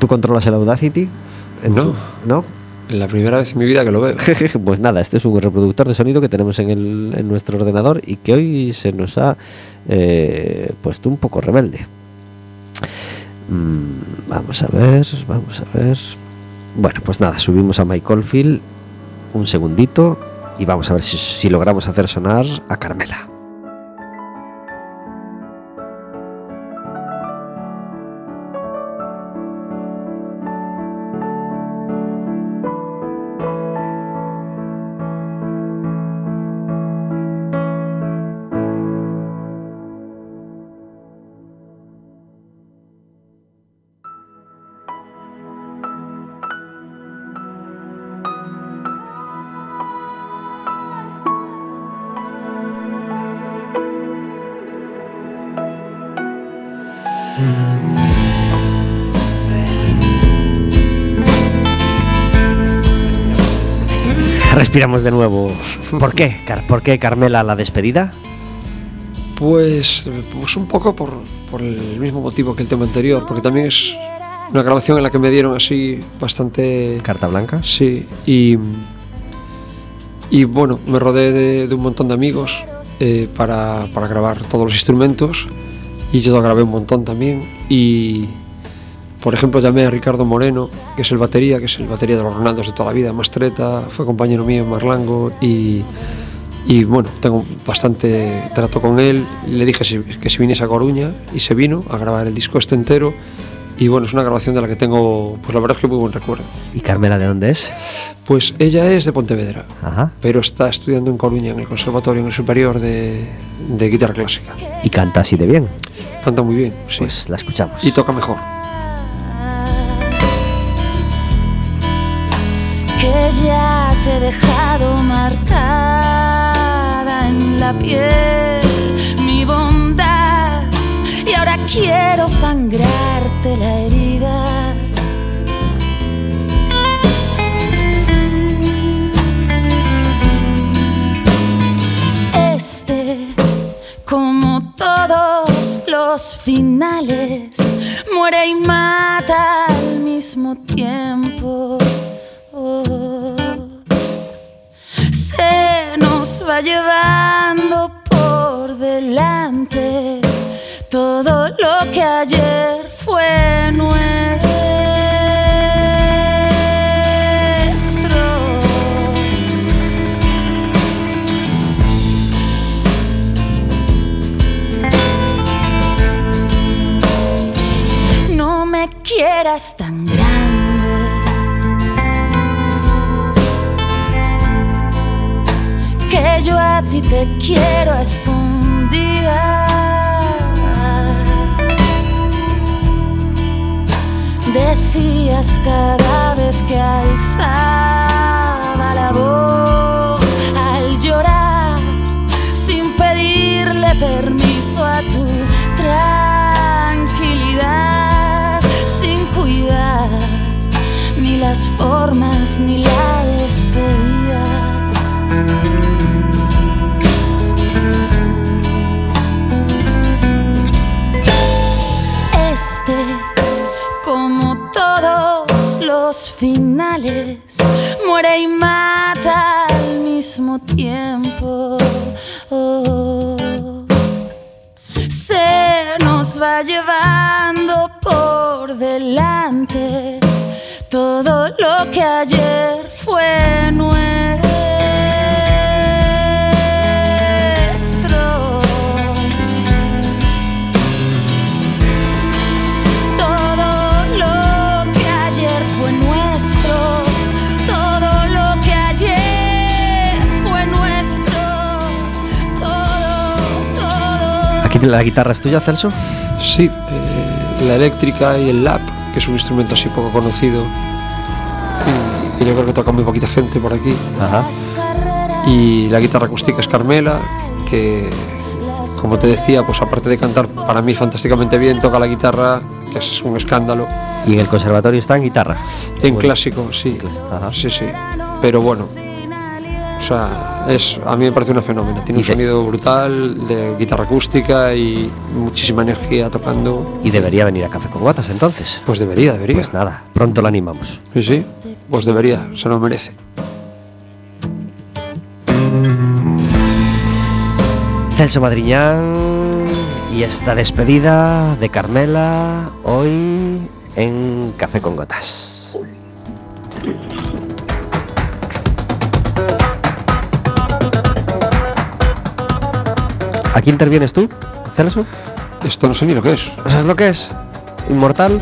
¿Tú controlas el Audacity? ¿En No. tu- ¿No? La primera vez en mi vida que lo veo. pues nada, este es un reproductor de sonido que tenemos en, el- en nuestro ordenador y que hoy se nos ha eh, puesto un poco rebelde. Mm, vamos a ver, vamos a ver. Bueno, pues nada, subimos a Mike Oldfield un segundito y vamos a ver si logramos hacer sonar a Carmela. Respiramos de nuevo. ¿Por qué? ¿Por qué, Carmela, la despedida? Pues, pues un poco por, por el mismo motivo que el tema anterior, porque también es una grabación en la que me dieron así bastante... Carta blanca. Sí, y, y bueno, me rodeé de, de un montón de amigos eh, para, para grabar todos los instrumentos y yo grabé un montón también y por ejemplo llamé a Ricardo Moreno, que es el batería, que es el batería de los Ronaldos de toda la vida, Mastreta, fue compañero mío en Marlango y, y bueno, tengo bastante trato con él, le dije si- que si viniese a Coruña y se vino a grabar el disco este entero y bueno, es una grabación de la que tengo, pues la verdad es que muy buen recuerdo. ¿Y Carmela de dónde es? Pues ella es de Pontevedra, Ajá. pero está estudiando en Coruña, en el Conservatorio, en el Superior de, de Guitarra Clásica. Y canta así de bien. Canta muy bien, sí. Pues la escuchamos. y toca mejor. Piel mi bondad y ahora quiero sangrarte la herida. Este, como todos los finales, muere y mata al mismo tiempo. Oh. Va llevando por delante todo lo que ayer fue nuestro. No me quieras tan a ti te quiero a escondidas. Decías cada vez que alzaba la voz al llorar sin pedirle permiso a tu tranquilidad, sin cuidar ni las formas ni la despedida. Los finales, muere y mata al mismo tiempo. Oh. Se nos va llevando por delante todo lo que ayer la guitarra es tuya, Celso? Sí, eh, la eléctrica y el lap, que es un instrumento así poco conocido. Y, y yo creo que toca muy poquita gente por aquí. Ajá. Y la guitarra acústica es Carmela, que como te decía, pues aparte de cantar para mí fantásticamente bien, toca la guitarra, que es un escándalo. Y en el conservatorio está en guitarra. En Bueno, clásico, sí. Ajá. Sí, sí. Pero bueno, sea, es, a mí me parece una fenómena. Tiene un de- sonido brutal de guitarra acústica y muchísima energía tocando. Y debería venir a Café con Gotas entonces. Pues debería, debería. Pues nada, pronto la animamos. Sí, sí. Pues debería, se lo merece. Celso Madriñán y esta despedida de Carmela hoy en Café con Gotas. ¿Aquí intervienes tú, Celso? Esto no sé ni lo que es. ¿Sabes lo que es? ¿Inmortal?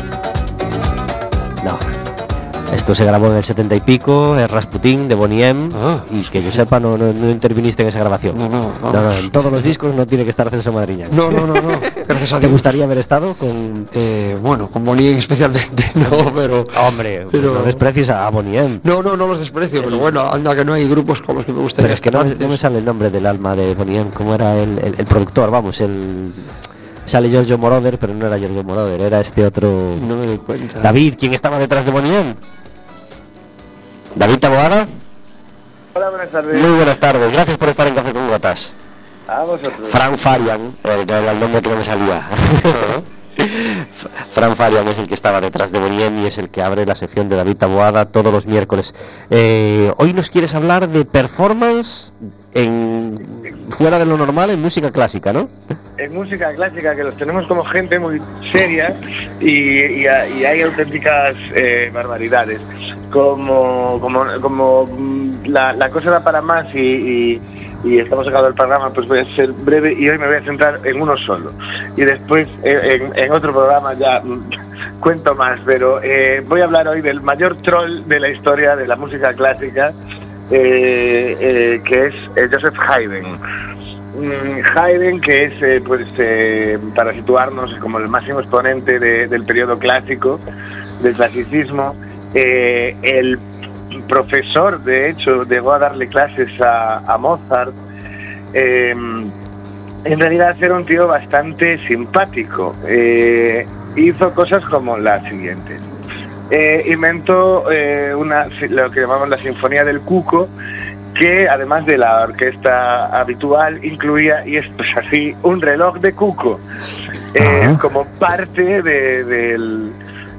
Esto se grabó en el 70 y pico, es Rasputín de Bonnie M. Ah. y que yo sepa, no, no, no interviniste en esa grabación. No, no, No, en todos los discos no tiene que estar Celso Madriñán. No, no, no, no. Gracias a ¿Te Dios. gustaría haber estado con.? Eh, bueno, con Bonnie especialmente, no, pero. Hombre, Pero- no desprecies a Bonnie M. No, no, no los desprecio, pero bueno, anda que no hay grupos con los que me gustaría Pero es que no, me- sale el nombre del alma de Bonnie M. ¿Cómo era el, el- el productor? Vamos, el. sale Giorgio Moroder, pero no era Giorgio Moroder, era este otro. No me doy cuenta. David, ¿quién estaba detrás de Bonien? David Taboada. Hola, buenas tardes. Muy buenas tardes, gracias por estar en Café con Gotas. A vosotros. Fran Farian, eh, el nombre que no me salía. Fran Farian es el que estaba detrás de Bonien y es el que abre la sección de David Taboada todos los miércoles. Eh, hoy nos quieres hablar de performance en fuera de lo normal en música clásica, ¿no? En música clásica, que los tenemos como gente muy seria y, hay auténticas eh, barbaridades. Como, como, como mm, la, cosa da para más y, y- estamos sacando el programa, pues voy a ser breve y hoy me voy a centrar en uno solo. Y después en, en otro programa ya mm, cuento más, pero eh, voy a hablar hoy del mayor troll de la historia de la música clásica, eh, eh, que es Joseph Haydn. Mm, Haydn, que es, eh, pues, para situarnos como el máximo exponente de- del periodo clásico, del clasicismo, el profesor, de hecho, llegó a darle clases a, a Mozart. en realidad era un tío bastante simpático. hizo cosas como las siguientes. Eh, inventó eh, una, lo que llamamos la Sinfonía del Cuco, que además de la orquesta habitual incluía, y esto es así, un reloj de cuco, eh, como parte de- del,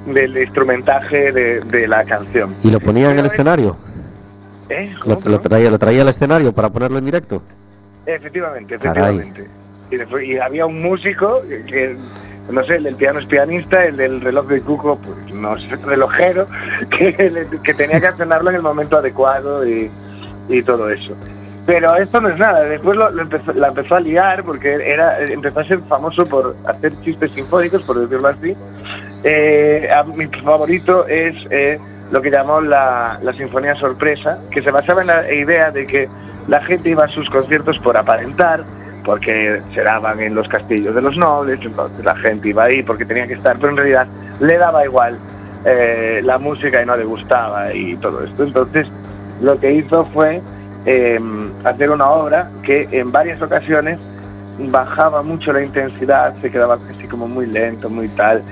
del instrumentaje de, de la canción. Y lo ponía en el escenario. ¿Eh? Lo, lo traía, lo traía al escenario para ponerlo en directo. Efectivamente, efectivamente. Y, después- y había un músico que, que, no sé, el del piano es pianista, el del reloj de cuco, pues no sé, relojero, que, que tenía que accionarlo en el momento adecuado y, y todo eso. Pero esto no es nada, después lo, lo empezó, la empezó a liar porque era, empezó a ser famoso por hacer chistes sinfónicos, por decirlo así. Eh, a- mi favorito es eh, lo que llamó la, la Sinfonía Sorpresa, que se basaba en la idea de que la gente iba a sus conciertos por aparentar, porque se daban en los castillos de los nobles, entonces la gente iba ahí porque tenía que estar, pero en realidad le daba igual eh, la música y no le gustaba y todo esto. Entonces lo que hizo fue eh, hacer una obra que en varias ocasiones bajaba mucho la intensidad, se quedaba así como muy lento, muy tal,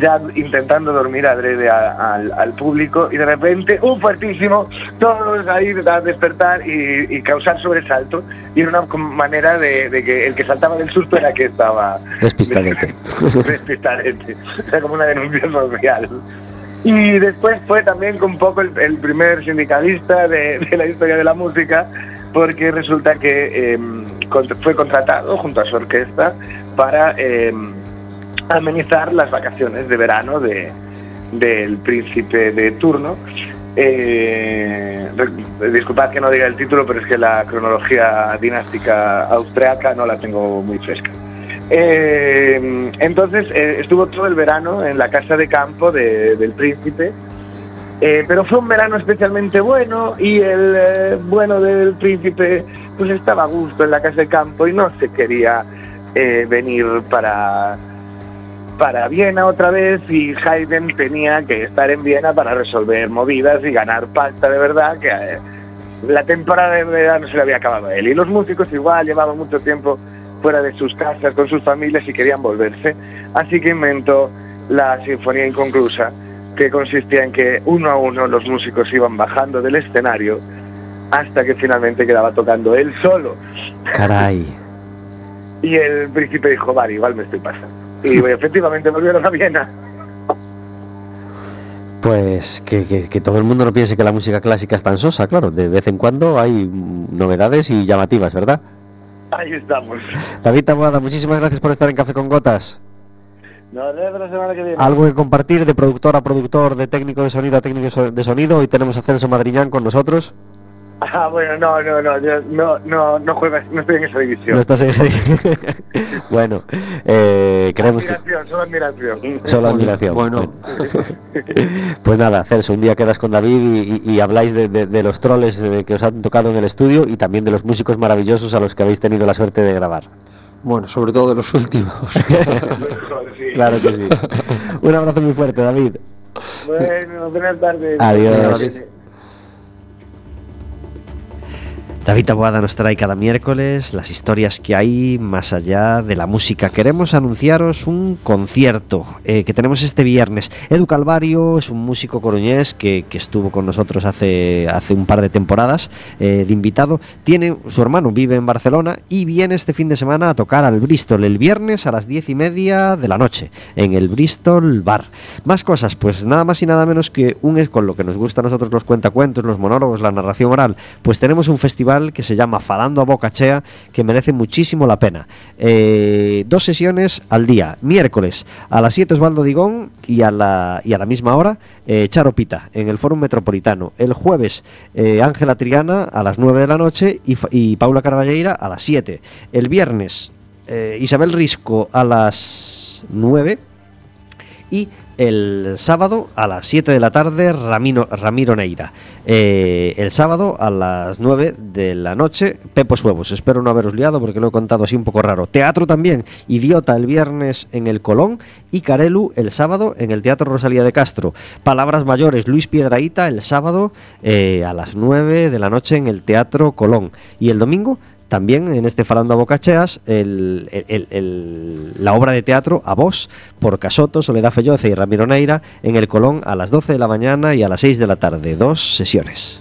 ya intentando dormir adrede a- al, al público y de repente, un fuertísimo, todos ahí a despertar y causar sobresalto y era una manera de, de que el que saltaba del susto era que estaba Despistadete. despistadete, era como una denuncia social. Y después fue también un poco el, el primer sindicalista de, de la historia de la música, porque resulta que eh, con- fue contratado junto a su orquesta para eh, amenizar las vacaciones de verano de, del príncipe de turno. Eh, disculpad que no diga el título, pero es que la cronología dinástica austriaca no la tengo muy fresca. Eh, entonces eh, estuvo todo el verano en la casa de campo de- del príncipe, pero fue un verano especialmente bueno y el bueno del príncipe pues estaba a gusto en la casa de campo y no se quería venir para para Viena otra vez y Haydn tenía que estar en Viena para resolver movidas y ganar pasta de verdad que eh, la temporada de verano se le había acabado a él y los músicos igual llevaban mucho tiempo fuera de sus casas con sus familias y querían volverse así que inventó la sinfonía inconclusa que consistía en que uno a uno los músicos iban bajando del escenario hasta que finalmente quedaba tocando él solo Caray. y el príncipe dijo, vale, igual me estoy pasando. Y efectivamente volvieron a Viena. Pues que, que- que todo el mundo no piense que la música clásica es tan sosa, claro. De vez en cuando hay novedades y llamativas, ¿verdad? Ahí estamos. David Taboada, muchísimas gracias por estar en Café con Gotas. Nos vemos la semana que viene. Algo que compartir de productor a productor, de técnico de sonido a técnico de sonido. Hoy tenemos a Celso Madriñán con nosotros. Ah, bueno, no, no, no, yo no, no, no juegas, no estoy en esa división. No estás en ese... bueno, eh, creemos que... admiración, solo admiración. Solo admiración. Bueno, Pues nada, Celso, un día quedas con David y, y- y habláis de, de- de los troles eh, que os han tocado en el estudio y también de los músicos maravillosos a los que habéis tenido la suerte de grabar. bueno, sobre todo de los últimos. Claro que sí. Un abrazo muy fuerte, David. Bueno, buenas tardes. Adiós. David. Taboada nos trae cada miércoles las historias que hay más allá de la música. Queremos anunciaros un concierto eh, que tenemos este viernes. Edu Calvario es un músico coruñés que, que estuvo con nosotros hace, hace un par de temporadas eh, de invitado. Tiene su hermano, vive en Barcelona y viene este fin de semana a tocar al Bristol el viernes a las diez y media de la noche en el Bristol Bar. Más cosas, pues nada más y nada menos que un es con lo que nos gusta a nosotros los cuentacuentos, los monólogos, la narración oral. Pues tenemos un festival que se llama Falando a Boca Chea, que merece muchísimo la pena. Eh, dos sesiones al día, miércoles a las 7 Osvaldo Digón y a la, y a la misma hora eh, Charo Pita en el Fórum Metropolitano. El jueves eh, Ángela Triana a las 9 de la noche y, Paula Carballeira a las 7. El viernes eh, Isabel Risco a las 9 y el sábado a las 7 de la tarde Ramiro, Neira. Eh, el sábado a las 9 de la noche Pepos Huevos. Espero no haberos liado porque lo he contado así un poco raro. Teatro también. Idiota el viernes en el Colón y Carelu el sábado en el Teatro Rosalía de Castro. Palabras mayores Luis Piedraíta el sábado eh, a las 9 de la noche en el Teatro Colón. Y el domingo también en este Falando a Bocacheas, la obra de teatro A Vos, por Casoto, Soledad Felloce y Ramiro Neira, en el Colón a las 12 de la mañana y a las 6 de la tarde. Dos sesiones.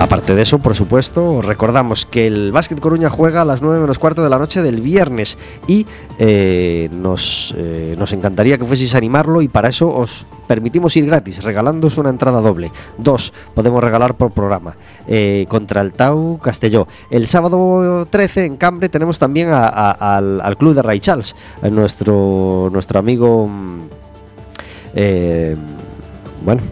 Aparte de eso, por supuesto, os recordamos que el Básquet Coruña juega a las 9 menos cuarto de la noche del viernes y eh, nos, eh, nos encantaría que fueseis a animarlo y para eso os permitimos ir gratis, regalándoos una entrada doble. Dos, podemos regalar por programa. eh, contra el Tau Castelló. El sábado 13 en Cambre tenemos también al, al club de a nuestro, nuestro amigo... mm, bueno,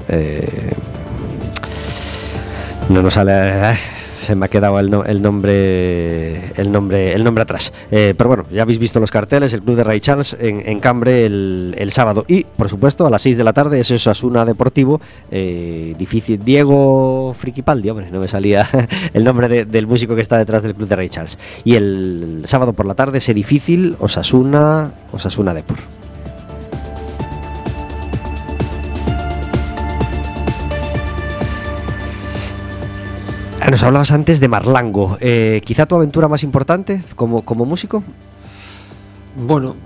no nos sale. se me ha quedado el, no- el nombre el nombre el nombre atrás. Eh, pero bueno, ya habéis visto los carteles, el club de Ray Charles en, Cambre el, sábado. Y, por supuesto, a las 6 de la tarde es Osasuna Deportivo. eh, difícil. Diego Friquipaldi, hombre, no me salía el nombre de- del músico que está detrás del club de Ray Charles. Y el sábado por la tarde es difícil Osasuna, Osasuna Depor. Nos hablabas antes de Marlango. Eh, quizá tu aventura más importante como, como músico. Bueno,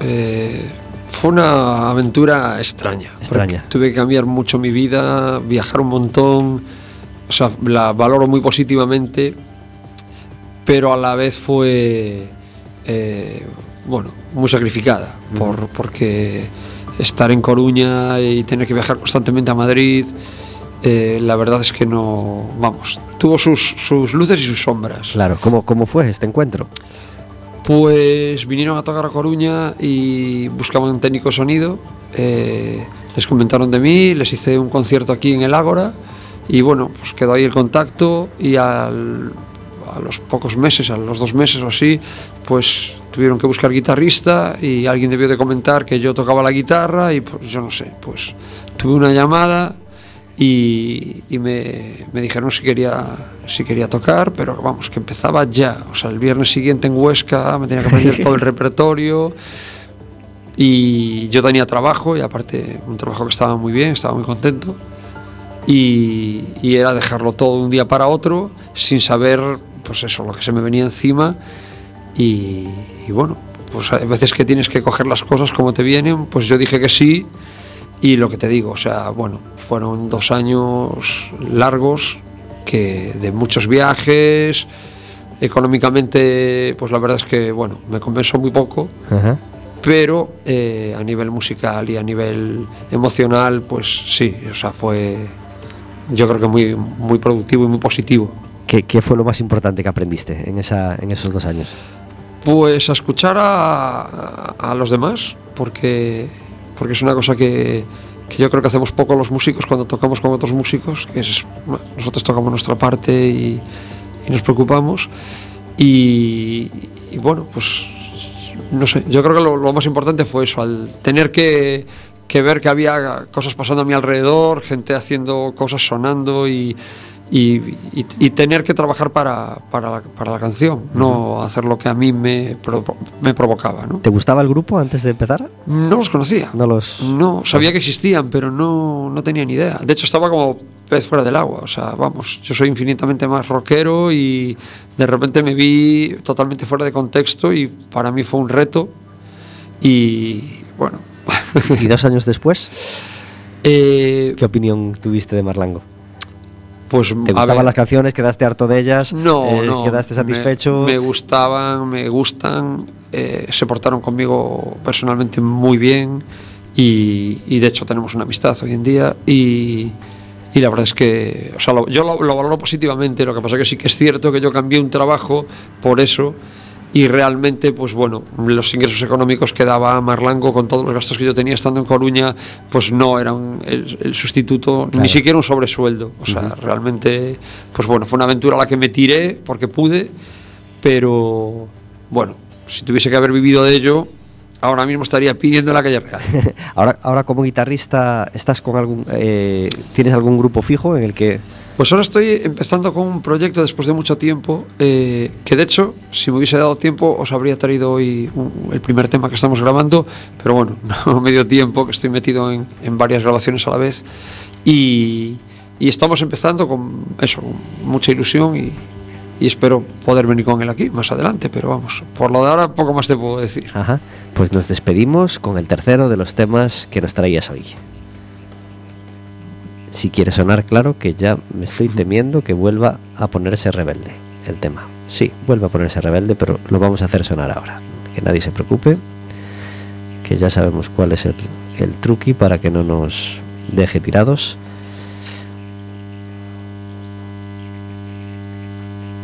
eh, fue una aventura extraña. Extraña. Tuve que cambiar mucho mi vida, viajar un montón. O sea, la valoro muy positivamente, pero a la vez fue, eh, bueno, muy sacrificada. por, porque estar en Coruña y tener que viajar constantemente a Madrid, eh, la verdad es que no, vamos, tuvo sus, sus luces y sus sombras. Claro, ¿cómo, cómo fue este encuentro? Pues vinieron a tocar a Coruña y buscaban un técnico sonido. eh, les comentaron de mí, les hice un concierto aquí en el Ágora y bueno, pues quedó ahí el contacto y al- a los pocos meses, a los dos meses o así, pues tuvieron que buscar guitarrista y alguien debió de comentar que yo tocaba la guitarra y pues yo no sé, pues tuve una llamada y, y me, me dijeron si quería, si quería tocar, pero vamos, que empezaba ya. O sea, el viernes siguiente en Huesca me tenía que aprender todo el repertorio y yo tenía trabajo y aparte un trabajo que estaba muy bien, estaba muy contento. Y, y era dejarlo todo de un día para otro sin saber, pues eso, lo que se me venía encima. Y, y bueno, pues hay veces que tienes que coger las cosas como te vienen, pues yo dije que sí y lo que te digo, o sea, bueno, fueron dos años largos que de muchos viajes. Económicamente, pues la verdad es que, bueno, me compensó muy poco, pero eh, a nivel musical y a nivel emocional, pues sí, o sea, fue yo creo que muy, muy productivo y muy positivo. ¿Qué, qué fue lo más importante que aprendiste en, esa, en esos dos años? Pues a escuchar a, a los demás, porque, porque es una cosa que, que yo creo que hacemos poco los músicos cuando tocamos con otros músicos, que nosotros tocamos nuestra parte y, nos preocupamos. Y, bueno, pues no sé, yo creo que lo, lo más importante fue eso, al tener que, que ver que había cosas pasando a mi alrededor, gente haciendo cosas sonando y, y, y- y tener que trabajar para, para, la, para la canción, no hacer lo que a mí me, provo- me provocaba. ¿no? ¿Te gustaba el grupo antes de empezar? no los conocía. No los. No, sabía que existían, pero no, no tenía ni idea. De hecho, estaba como pez fuera del agua. O sea, vamos, yo soy infinitamente más rockero y de repente me vi totalmente fuera de contexto y para mí fue un reto. Y bueno, ¿Y dos años después? eh, ¿Qué opinión tuviste de Marlango? Pues ¿Te gustaban ver, las canciones? ¿Quedaste harto de ellas? No, Eh, no. ¿Quedaste me- satisfecho? Me, gustaban, me gustan. eh, se portaron conmigo personalmente muy bien y, y de hecho tenemos una amistad hoy en día y, y la verdad es que o sea, lo- yo lo, lo valoro positivamente. Lo que pasa que sí que es cierto que yo cambié un trabajo por eso y realmente, pues bueno, los ingresos económicos que daba Marlango con todos los gastos que yo tenía estando en Coruña, pues no eran el, el sustituto, Claro. ni siquiera un sobresueldo. O sea, realmente, pues bueno, fue una aventura a la que me tiré porque pude, pero bueno, si tuviese que haber vivido de ello, ahora mismo estaría pidiendo en la calle real. Ahora, ahora como guitarrista, ¿estás con algún. eh, ¿Tienes algún grupo fijo en el que.? Pues ahora estoy empezando con un proyecto después de mucho tiempo, eh, que de hecho, si me hubiese dado tiempo, os habría traído hoy el primer tema que estamos grabando, pero bueno, no me dio tiempo, que estoy metido en, en varias grabaciones a la vez. Y, estamos empezando con eso, mucha ilusión y, espero poder venir con él aquí más adelante, pero vamos, por lo de ahora poco más te puedo decir. Pues nos despedimos con el tercero de los temas que nos traías hoy. Si quiere sonar claro, que ya me estoy temiendo que vuelva a ponerse rebelde el tema. Sí, vuelve a ponerse rebelde, pero lo vamos a hacer sonar ahora. Que nadie se preocupe, que ya sabemos cuál es el, el truqui para que no nos deje tirados.